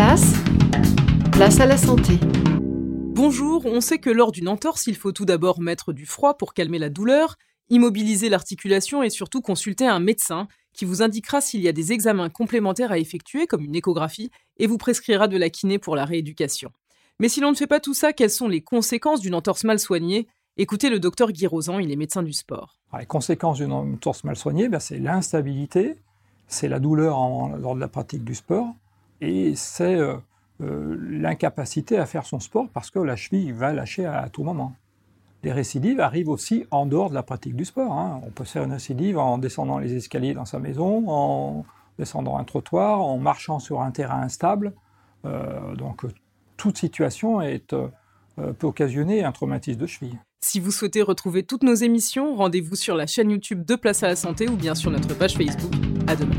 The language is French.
place, place à la santé. Bonjour, on sait que lors d'une entorse, il faut tout d'abord mettre du froid pour calmer la douleur, immobiliser l'articulation et surtout consulter un médecin qui vous indiquera s'il y a des examens complémentaires à effectuer, comme une échographie, et vous prescrira de la kiné pour la rééducation. Mais si l'on ne fait pas tout ça, quelles sont les conséquences d'une entorse mal soignée? Écoutez le docteur Guy Rosan, il est médecin du sport. Les conséquences d'une entorse mal soignée, ben, c'est l'instabilité, c'est la douleur lors de la pratique du sport, et c'est euh, euh, l'incapacité à faire son sport parce que la cheville va lâcher à, tout moment. Les récidives arrivent aussi en dehors de la pratique du sport. Hein. On peut faire une récidive en descendant les escaliers dans sa maison, en descendant un trottoir, en marchant sur un terrain instable. Euh, donc toute situation peut occasionner un traumatisme de cheville. Si vous souhaitez retrouver toutes nos émissions, rendez-vous sur la chaîne YouTube de Place à la Santé ou bien sur notre page Facebook. À demain.